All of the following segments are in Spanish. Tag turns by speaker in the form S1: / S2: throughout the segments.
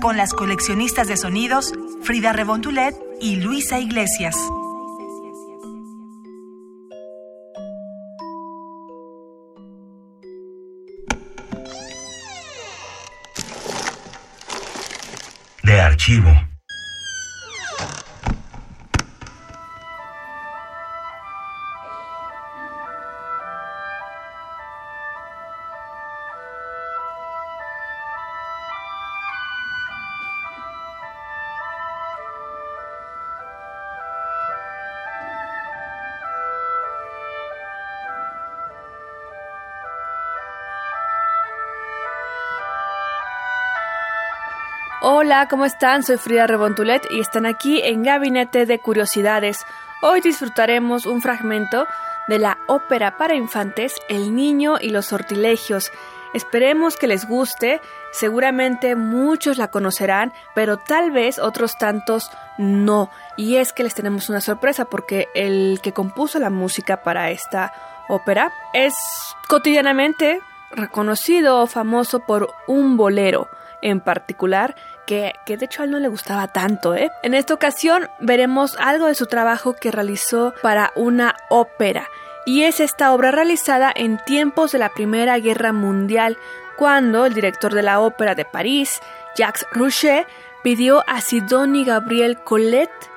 S1: con las coleccionistas de sonidos Frida Rebontulet y Luisa Iglesias.
S2: De archivo.
S3: Hola, ¿cómo están? Soy Frida Rebontulet y están aquí en Gabinete de Curiosidades. Hoy disfrutaremos un fragmento de la ópera para infantes El Niño y los Sortilegios. Esperemos que les guste, seguramente muchos la conocerán, pero tal vez otros tantos no. Y es que les tenemos una sorpresa porque el que compuso la música para esta ópera es cotidianamente reconocido o famoso por un bolero en particular que, de hecho a él no le gustaba tanto. ¿eh? En esta ocasión veremos algo de su trabajo que realizó para una ópera. Y es esta obra realizada en tiempos de la Primera Guerra Mundial, cuando el director de la ópera de París, Jacques Rouchet, pidió a Sidonie Gabriel Colette,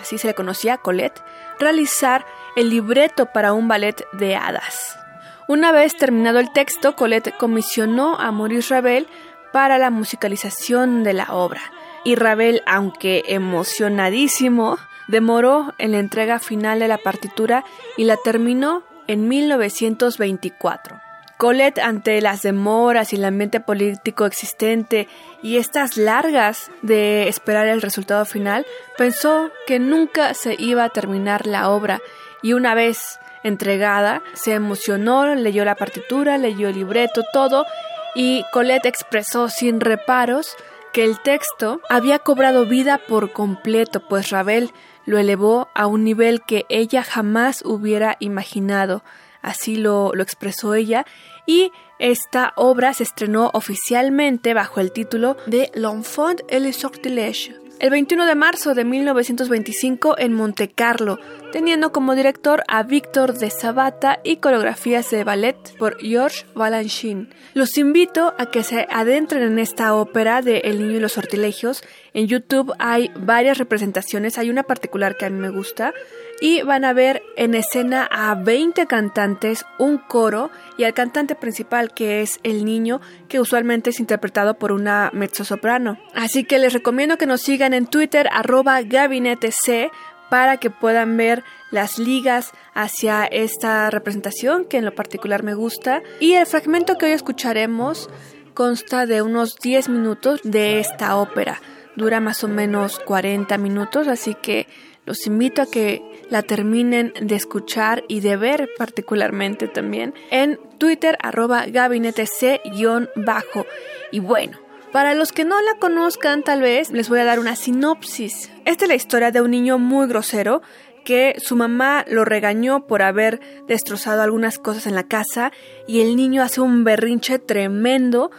S3: así se le conocía Colette, realizar el libreto para un ballet de hadas. Una vez terminado el texto, Colette comisionó a Maurice Ravel para la musicalización de la obra. Y Ravel, aunque emocionadísimo, demoró en la entrega final de la partitura y la terminó en 1924. Colette, ante las demoras y el ambiente político existente y estas largas de esperar el resultado final, pensó que nunca se iba a terminar la obra y una vez entregada, se emocionó, leyó la partitura, leyó el libreto, todo y Colette expresó sin reparos que el texto había cobrado vida por completo, pues Ravel lo elevó a un nivel que ella jamás hubiera imaginado. Así lo, lo expresó ella y esta obra se estrenó oficialmente bajo el título de L'Enfant et le Sortilège el 21 de marzo de 1925 en Monte Carlo, teniendo como director a Víctor de Sabata y coreografías de ballet por Georges Balanchine. Los invito a que se adentren en esta ópera de El niño y los sortilegios. En YouTube hay varias representaciones, hay una particular que a mí me gusta y van a ver en escena a 20 cantantes, un coro y al cantante principal que es el niño que usualmente es interpretado por una mezzosoprano. Así que les recomiendo que nos sigan en Twitter arroba gabinete C para que puedan ver las ligas hacia esta representación que en lo particular me gusta y el fragmento que hoy escucharemos consta de unos 10 minutos de esta ópera. Dura más o menos 40 minutos, así que los invito a que la terminen de escuchar y de ver particularmente también en Twitter arroba gabinete C-bajo. Y bueno, para los que no la conozcan tal vez les voy a dar una sinopsis. Esta es la historia de un niño muy grosero que su mamá lo regañó por haber destrozado algunas cosas en la casa y el niño hace un berrinche tremendo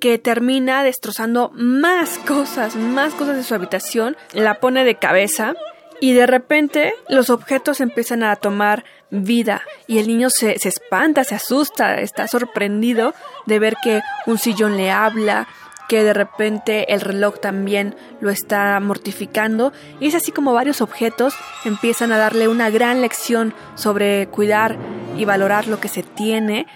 S3: que termina destrozando más cosas, más cosas de su habitación, la pone de cabeza y de repente los objetos empiezan a tomar vida y el niño se, se, espanta, se asusta, está sorprendido de ver que un sillón le habla, que de repente el reloj también lo está mortificando y es así como varios objetos empiezan a darle una gran lección sobre cuidar y valorar lo que se tiene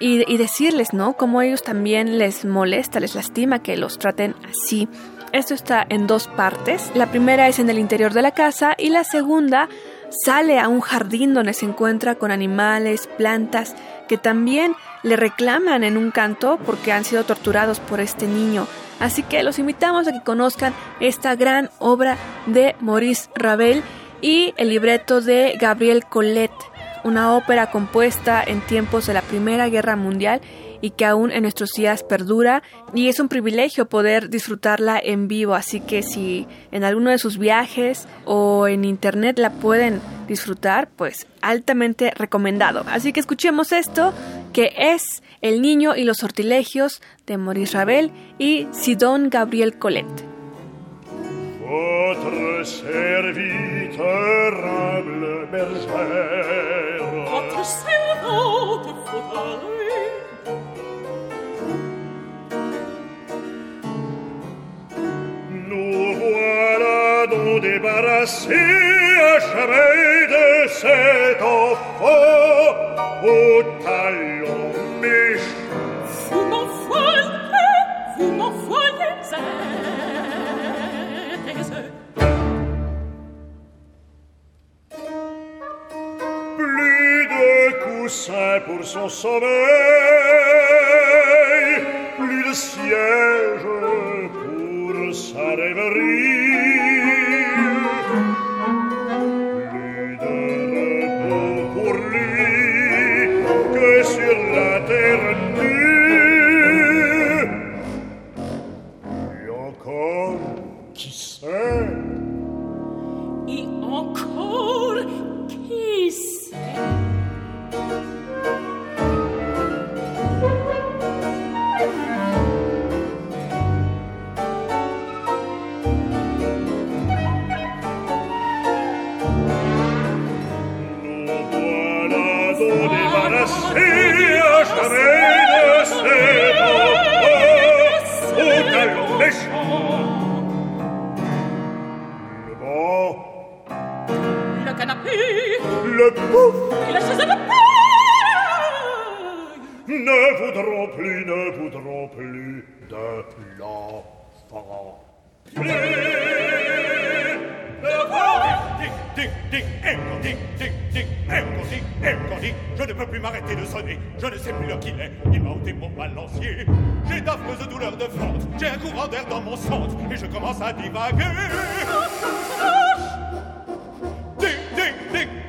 S3: y, decirles, ¿no? Como ellos también les molesta, les lastima que los traten así. Esto está en dos partes. La primera es en el interior de la casa y la segunda sale a un jardín donde se encuentra con animales, plantas que también le reclaman en un canto porque han sido torturados por este niño. Así que los invitamos a que conozcan esta gran obra de Maurice Ravel y el libreto de Gabriel Collet, una ópera compuesta en tiempos de la Primera Guerra Mundial y que aún en nuestros días perdura y es un privilegio poder disfrutarla en vivo, así que si en alguno de sus viajes o en internet la pueden disfrutar, pues altamente recomendado. Así que escuchemos esto, que es El niño y los sortilegios de Maurice Ravel y Sidon Gabriel
S4: serviteur pour son sommeil, plus de siège pour sa rêverie. Le pouf
S5: et la chaise à paille
S4: ne voudront plus, ne voudront plus de l'enfant.
S6: Ding, ding, encore ding, encore ding. Je ne peux plus m'arrêter de sonner, je ne sais plus l'heure qu'il est. Il m'a ôté mon balancier. J'ai d'affreuses douleurs de fente, j'ai un courant d'air dans mon centre et je commence à divaguer.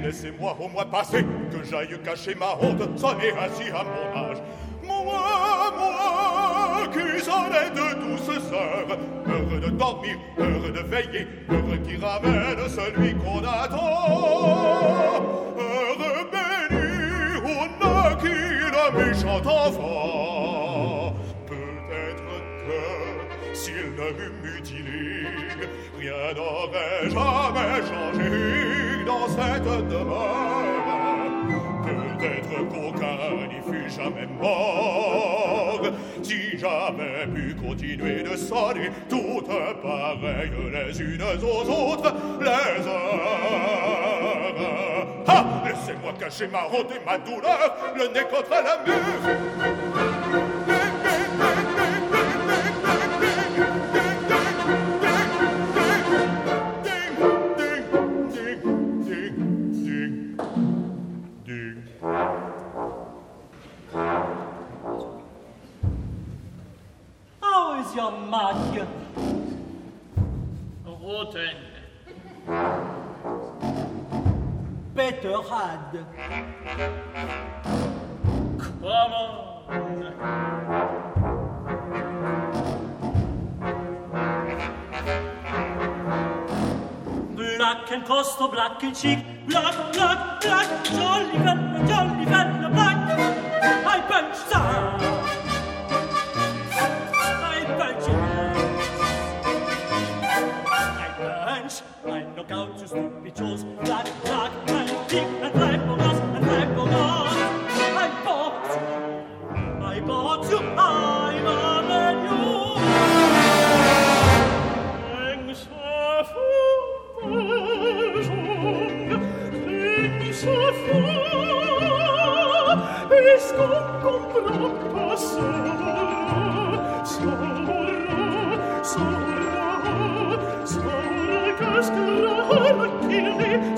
S6: Laissez-moi au moins passer, que j'aille cacher ma honte, sonner ainsi à mon âge. Moi, moi, est de douces heures, heureux de dormir, heureux de veiller, heureux qui ramène celui qu'on attend. Heureux béni, on a qui le méchant enfant. S'il ne m'eût mutilé, rien n'aurait jamais changé dans cette demeure. Peut-être qu'aucun n'y fut jamais mort. Si j'avais pu continuer de sonner Toutes pareilles les unes aux autres Les heures. Ah Laissez-moi cacher ma honte et ma douleur. Le nez contre la mur
S7: Black and costo, black and chic, black, black, black, jolly fella, jolly fella, black. I punch some. I punch I punch. I knock out two stupid chores. Black, black, and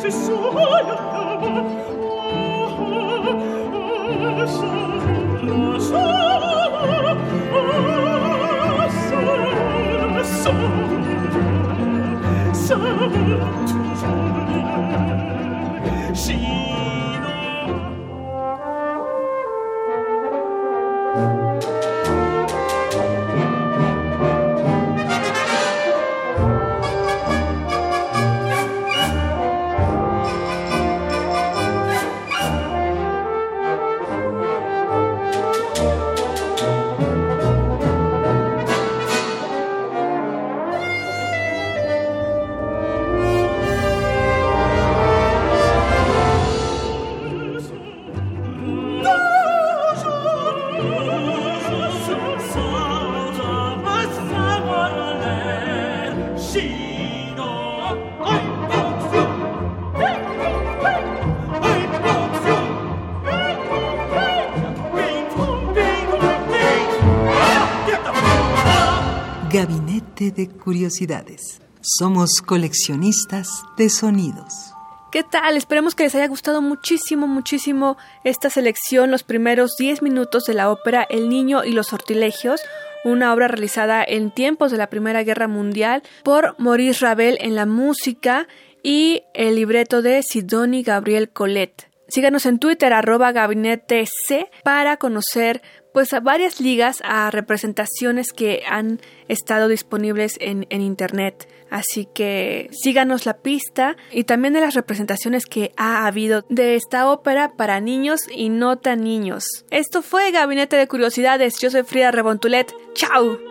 S5: She
S8: Gabinete de Curiosidades. Somos coleccionistas de sonidos.
S3: ¿Qué tal? Esperemos que les haya gustado muchísimo, muchísimo esta selección, los primeros 10 minutos de la ópera El Niño y los Sortilegios, una obra realizada en tiempos de la Primera Guerra Mundial por Maurice Ravel en la música y el libreto de Sidoni Gabriel Colette. Síganos en Twitter arroba gabinete C para conocer pues a varias ligas a representaciones que han estado disponibles en, en, internet. Así que síganos la pista y también de las representaciones que ha habido de esta ópera para niños y no tan niños. Esto fue Gabinete de Curiosidades. Yo soy Frida Rebontulet. ¡Chao!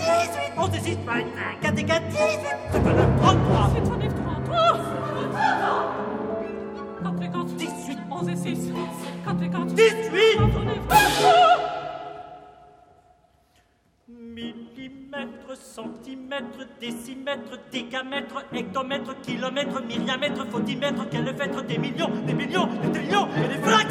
S7: 4 et 4, 18, 11 et 6, 21, 4 et 4, 18, c'est un 33.
S5: C'est un F 33. 4 et 4,
S7: 18,
S5: 11 et 6. 4 et 4,
S7: 18.
S5: 33.
S7: Millimètre, centimètre, décimètre, décamètre, hectomètre, kilomètre, myriamètre, fautimètre, quel est fait des millions, des millions, des trillions et des fractions